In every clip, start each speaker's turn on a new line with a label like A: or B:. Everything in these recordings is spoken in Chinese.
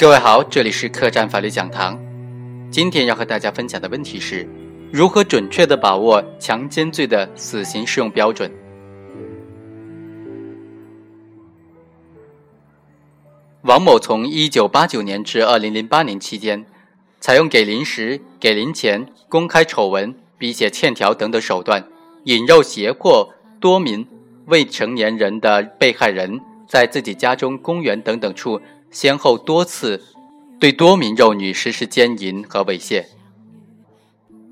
A: 各位好，这里是客栈法律讲堂。今天要和大家分享的问题是：如何准确的把握强奸罪的死刑适用标准？王某从一九八九年至二零零八年期间，采用给零食、给零钱、公开丑闻、逼写欠条等等手段，引诱胁迫多名未成年人的被害人，在自己家中、公园等等处。先后多次对多名幼女实施奸淫和猥亵。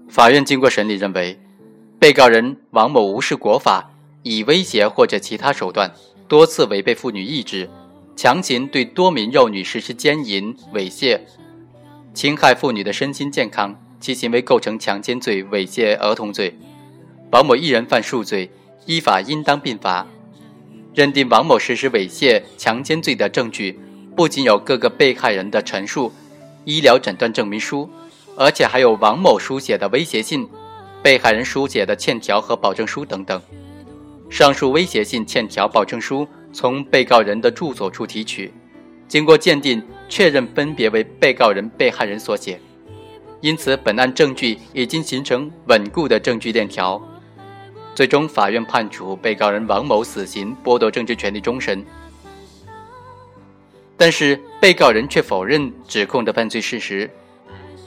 A: 法院经过审理认为，被告人王某无视国法，以威胁或者其他手段，多次违背妇女意志，强行对多名幼女实施奸淫猥亵，侵害妇女的身心健康，其行为构成强奸罪、猥亵儿童罪。王某一人犯数罪，依法应当并罚。认定王某实施猥亵、强奸罪的证据。不仅有各个被害人的陈述、医疗诊断证明书，而且还有王某书写的威胁信、被害人书写的欠条和保证书等等。上述威胁信、欠条、保证书从被告人的住所处提取，经过鉴定确认分别为被告人、被害人所写，因此本案证据已经形成稳固的证据链条。最终，法院判处被告人王某死刑，剥夺政治权利终身。但是被告人却否认指控的犯罪事实，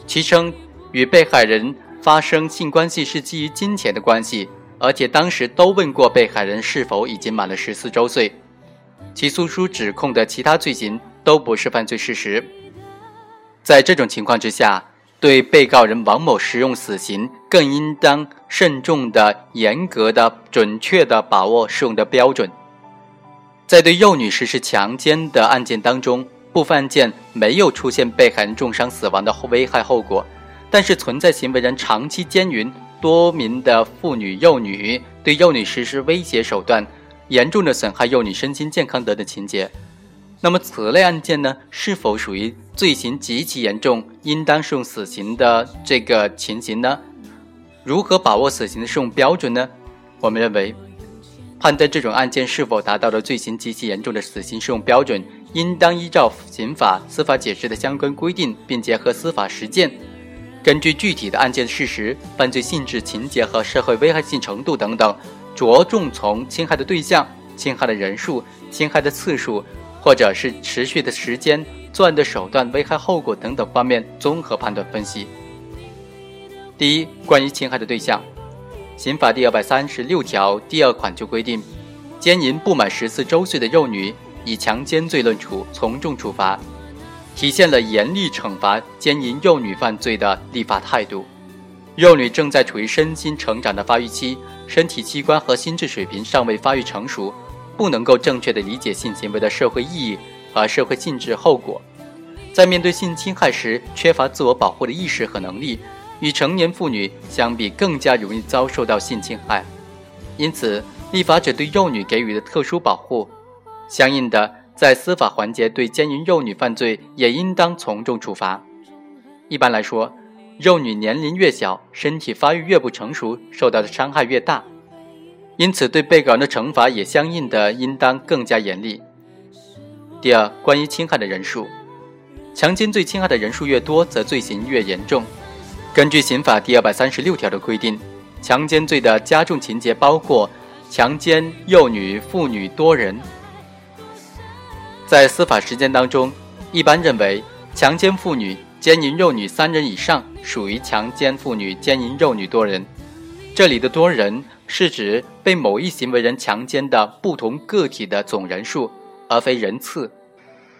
A: 其称与被害人发生性关系是基于金钱的关系，而且当时都问过被害人是否已经满了十四周岁。起诉书指控的其他罪行都不是犯罪事实。在这种情况之下，对被告人王某适用死刑，更应当慎重的、严格的、准确的把握适用的标准。在对幼女实施强奸的案件当中，部分案件没有出现被害人重伤死亡的危害后果，但是存在行为人长期奸淫多名的妇女幼女，对幼女实施威胁手段，严重的损害幼女身心健康等等情节。那么此类案件呢，是否属于罪行极其严重，应当适用死刑的这个情形呢？如何把握死刑的适用标准呢？我们认为。判断这种案件是否达到了罪行极其严重的死刑适用标准，应当依照刑法司法解释的相关规定，并结合司法实践，根据具体的案件事实、犯罪性质、情节和社会危害性程度等等，着重从侵害的对象、侵害的人数、侵害的次数，或者是持续的时间、作案的手段、危害后果等等方面综合判断分析。第一，关于侵害的对象。刑法第二百三十六条第二款就规定，奸淫不满十四周岁的幼女，以强奸罪论处，从重处罚，体现了严厉惩罚奸淫幼女犯罪的立法态度。幼女正在处于身心成长的发育期，身体器官和心智水平尚未发育成熟，不能够正确的理解性行为的社会意义和社会性质后果，在面对性侵害时，缺乏自我保护的意识和能力。与成年妇女相比，更加容易遭受到性侵害，因此，立法者对幼女给予的特殊保护，相应的，在司法环节对奸淫幼女犯罪也应当从重处罚。一般来说，幼女年龄越小，身体发育越不成熟，受到的伤害越大，因此对被告人的惩罚也相应的应当更加严厉。第二，关于侵害的人数，强奸罪侵害的人数越多，则罪行越严重。根据刑法第二百三十六条的规定，强奸罪的加重情节包括强奸幼女、妇女多人。在司法实践当中，一般认为，强奸妇女、奸淫幼女三人以上属于强奸妇女、奸淫幼女多人。这里的多人是指被某一行为人强奸的不同个体的总人数，而非人次。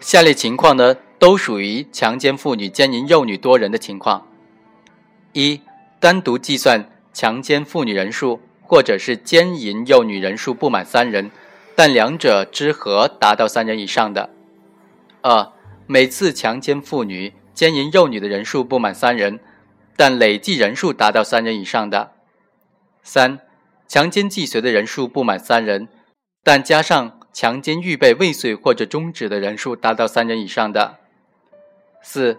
A: 下列情况呢，都属于强奸妇女、奸淫幼女多人的情况。一、单独计算强奸妇女人数，或者是奸淫幼女人数不满三人，但两者之和达到三人以上的；二、每次强奸妇女、奸淫幼女的人数不满三人，但累计人数达到三人以上的；三、强奸既遂的人数不满三人，但加上强奸预备未遂或者终止的人数达到三人以上的；四、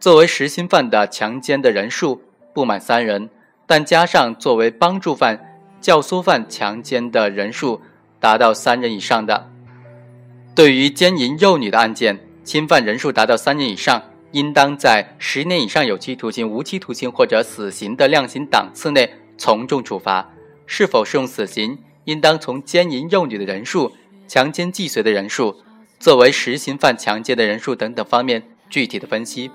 A: 作为实行犯的强奸的人数。不满三人，但加上作为帮助犯、教唆犯强奸的人数达到三人以上的。对于奸淫幼女的案件，侵犯人数达到三人以上，应当在十年以上有期徒刑、无期徒刑或者死刑的量刑档次内从重处罚。是否适用死刑，应当从奸淫幼女的人数、强奸既遂的人数、作为实行犯强奸的人数等等方面具体的分析。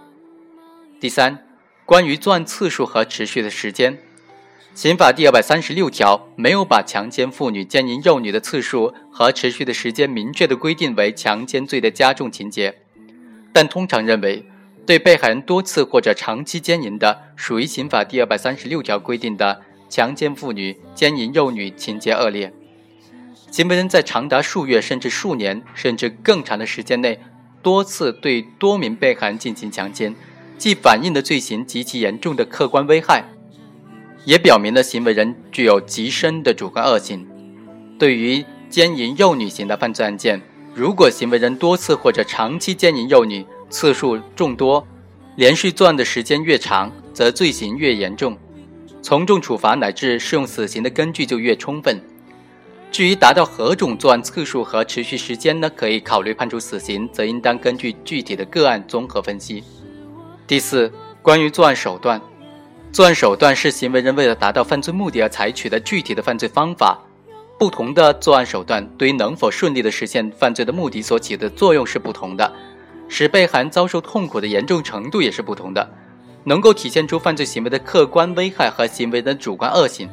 A: 第三，关于作案次数和持续的时间。刑法第二百三十六条没有把强奸妇女、奸淫幼女的次数和持续的时间明确的规定为强奸罪的加重情节，但通常认为，对被害人多次或者长期奸淫的，属于刑法第二百三十六条规定的强奸妇女、奸淫幼女情节恶劣。行为人在长达数月甚至数年甚至更长的时间内，多次对多名被害人进行强奸，既反映了罪行极其严重的客观危害。也表明了行为人具有极深的主观恶性。对于奸淫幼女型的犯罪案件，如果行为人多次或者长期奸淫幼女，次数众多，连续作案的时间越长，则罪行越严重，从重处罚乃至适用死刑的根据就越充分。至于达到何种作案次数和持续时间呢？可以考虑判处死刑，则应当根据具体的个案综合分析。第四，关于作案手段。作案手段是行为人为了达到犯罪目的而采取的具体的犯罪方法。不同的作案手段对于能否顺利的实现犯罪的目的所起的作用是不同的，使被害人遭受痛苦的严重程度也是不同的，能够体现出犯罪行为的客观危害和行为的主观恶性。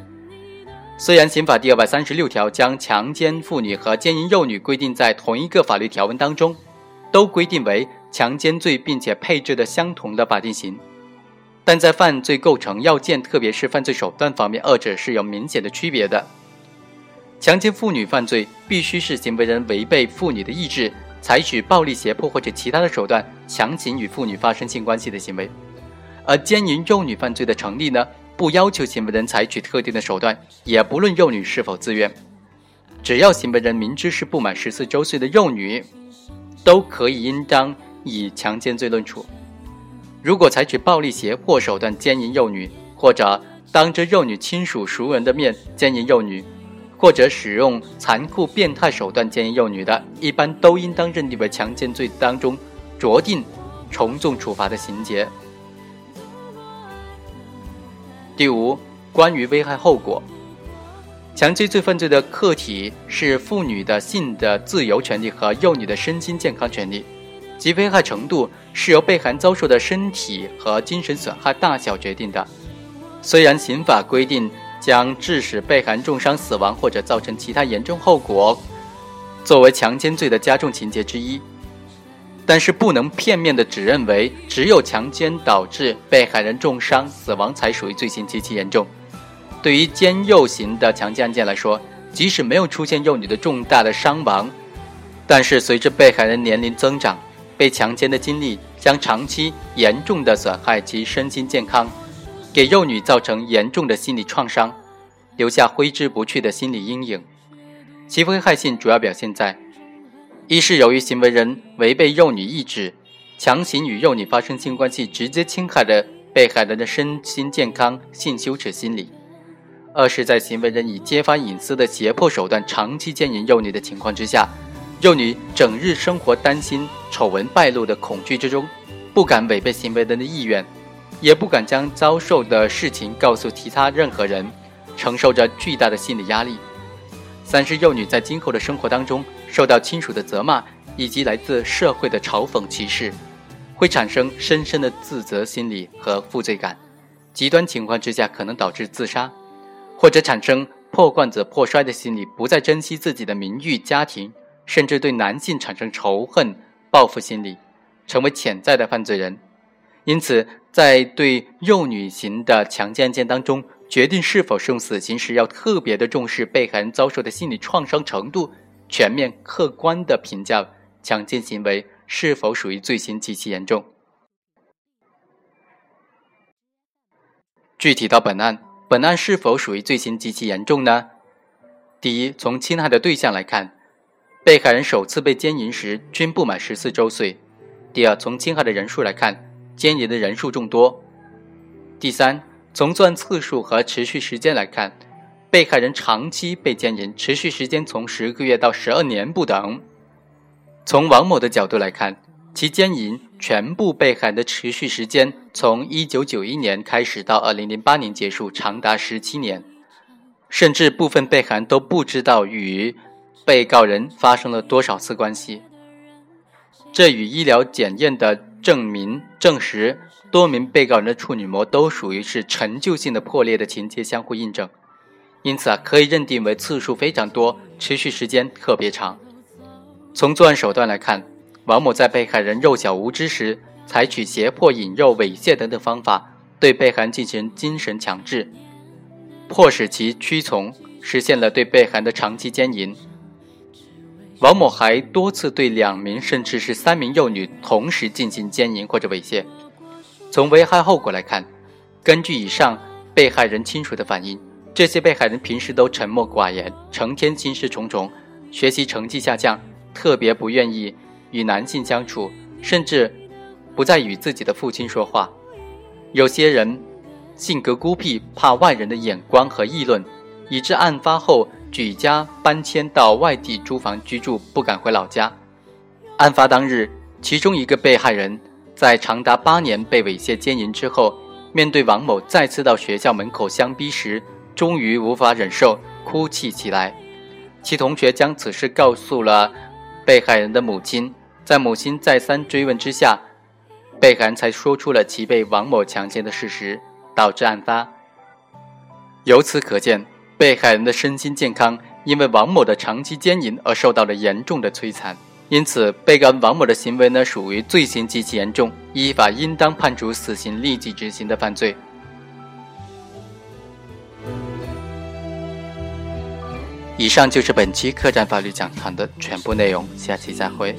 A: 虽然刑法第二百三十六条将强奸妇女和奸淫幼女规定在同一个法律条文当中，都规定为强奸罪，并且配置的相同的法定刑。但在犯罪构成要件，特别是犯罪手段方面，二者是有明显的区别的。强奸妇女犯罪必须是行为人违背妇女的意志，采取暴力胁迫或者其他的手段强行与妇女发生性关系的行为；而奸淫幼女犯罪的成立呢，不要求行为人采取特定的手段，也不论幼女是否自愿，只要行为人明知是不满十四周岁的幼女，都可以应当以强奸罪论处。如果采取暴力胁迫手段奸淫幼女，或者当着幼女亲属熟人的面奸淫幼女，或者使用残酷变态手段奸淫幼女的，一般都应当认定为强奸罪当中酌定从重处罚的情节。第五，关于危害后果，强奸罪犯罪的客体是妇女的性的自由权利和幼女的身心健康权利。其危害程度是由被害遭受的身体和精神损害大小决定的。虽然刑法规定将致使被害人重伤、死亡或者造成其他严重后果作为强奸罪的加重情节之一，但是不能片面的只认为只有强奸导致被害人重伤、死亡才属于罪行极其严重。对于奸幼型的强奸案件来说，即使没有出现幼女的重大的伤亡，但是随着被害人年龄增长，被强奸的经历将长期严重的损害其身心健康，给幼女造成严重的心理创伤，留下挥之不去的心理阴影。其危害性主要表现在：一是由于行为人违背幼女意志，强行与幼女发生性关系，直接侵害了被害人的身心健康、性羞耻心理；二是，在行为人以揭发隐私的胁迫手段长期奸淫幼女的情况之下。幼女整日生活担心丑闻败露的恐惧之中，不敢违背行为人的意愿，也不敢将遭受的事情告诉其他任何人，承受着巨大的心理压力。三是幼女在今后的生活当中受到亲属的责骂以及来自社会的嘲讽歧视，会产生深深的自责心理和负罪感，极端情况之下可能导致自杀，或者产生破罐子破摔的心理，不再珍惜自己的名誉、家庭。甚至对男性产生仇恨、报复心理，成为潜在的犯罪人。因此，在对幼女型的强奸案件当中，决定是否适用死刑时，要特别的重视被害人遭受的心理创伤程度，全面客观的评价强奸行为是否属于罪行极其严重。具体到本案，本案是否属于罪行极其严重呢？第一，从侵害的对象来看。被害人首次被奸淫时均不满十四周岁。第二，从侵害的人数来看，奸淫的人数众多。第三，从作案次数和持续时间来看，被害人长期被奸淫，持续时间从十个月到十二年不等。从王某的角度来看，其奸淫全部被害的持续时间从1991年开始到2008年结束，长达17年，甚至部分被害人都不知道与被告人发生了多少次关系。这与医疗检验的证明证实多名被告人的处女膜都属于是陈旧性的破裂的情节相互印证，因此啊，可以认定为次数非常多，持续时间特别长。从作案手段来看。王某在被害人幼小无知时，采取胁迫、引诱、猥亵等等方法，对被害人进行精神强制，迫使其屈从，实现了对被害人的长期奸淫。王某还多次对两名甚至是三名幼女同时进行奸淫或者猥亵。从危害后果来看，根据以上被害人亲属的反映，这些被害人平时都沉默寡言，成天心事重重，学习成绩下降，特别不愿意。与男性相处，甚至不再与自己的父亲说话。有些人性格孤僻，怕外人的眼光和议论，以致案发后举家搬迁到外地租房居住，不敢回老家。案发当日，其中一个被害人在长达八年被猥亵奸淫之后，面对王某再次到学校门口相逼时，终于无法忍受，哭泣起来。其同学将此事告诉了。被害人的母亲在母亲再三追问之下，被害人才说出了其被王某强奸的事实，导致案发。由此可见，被害人的身心健康因为王某的长期奸淫而受到了严重的摧残。因此，被告人王某的行为呢，属于罪行极其严重，依法应当判处死刑立即执行的犯罪。以上就是本期客栈法律讲堂的全部内容，下期再会。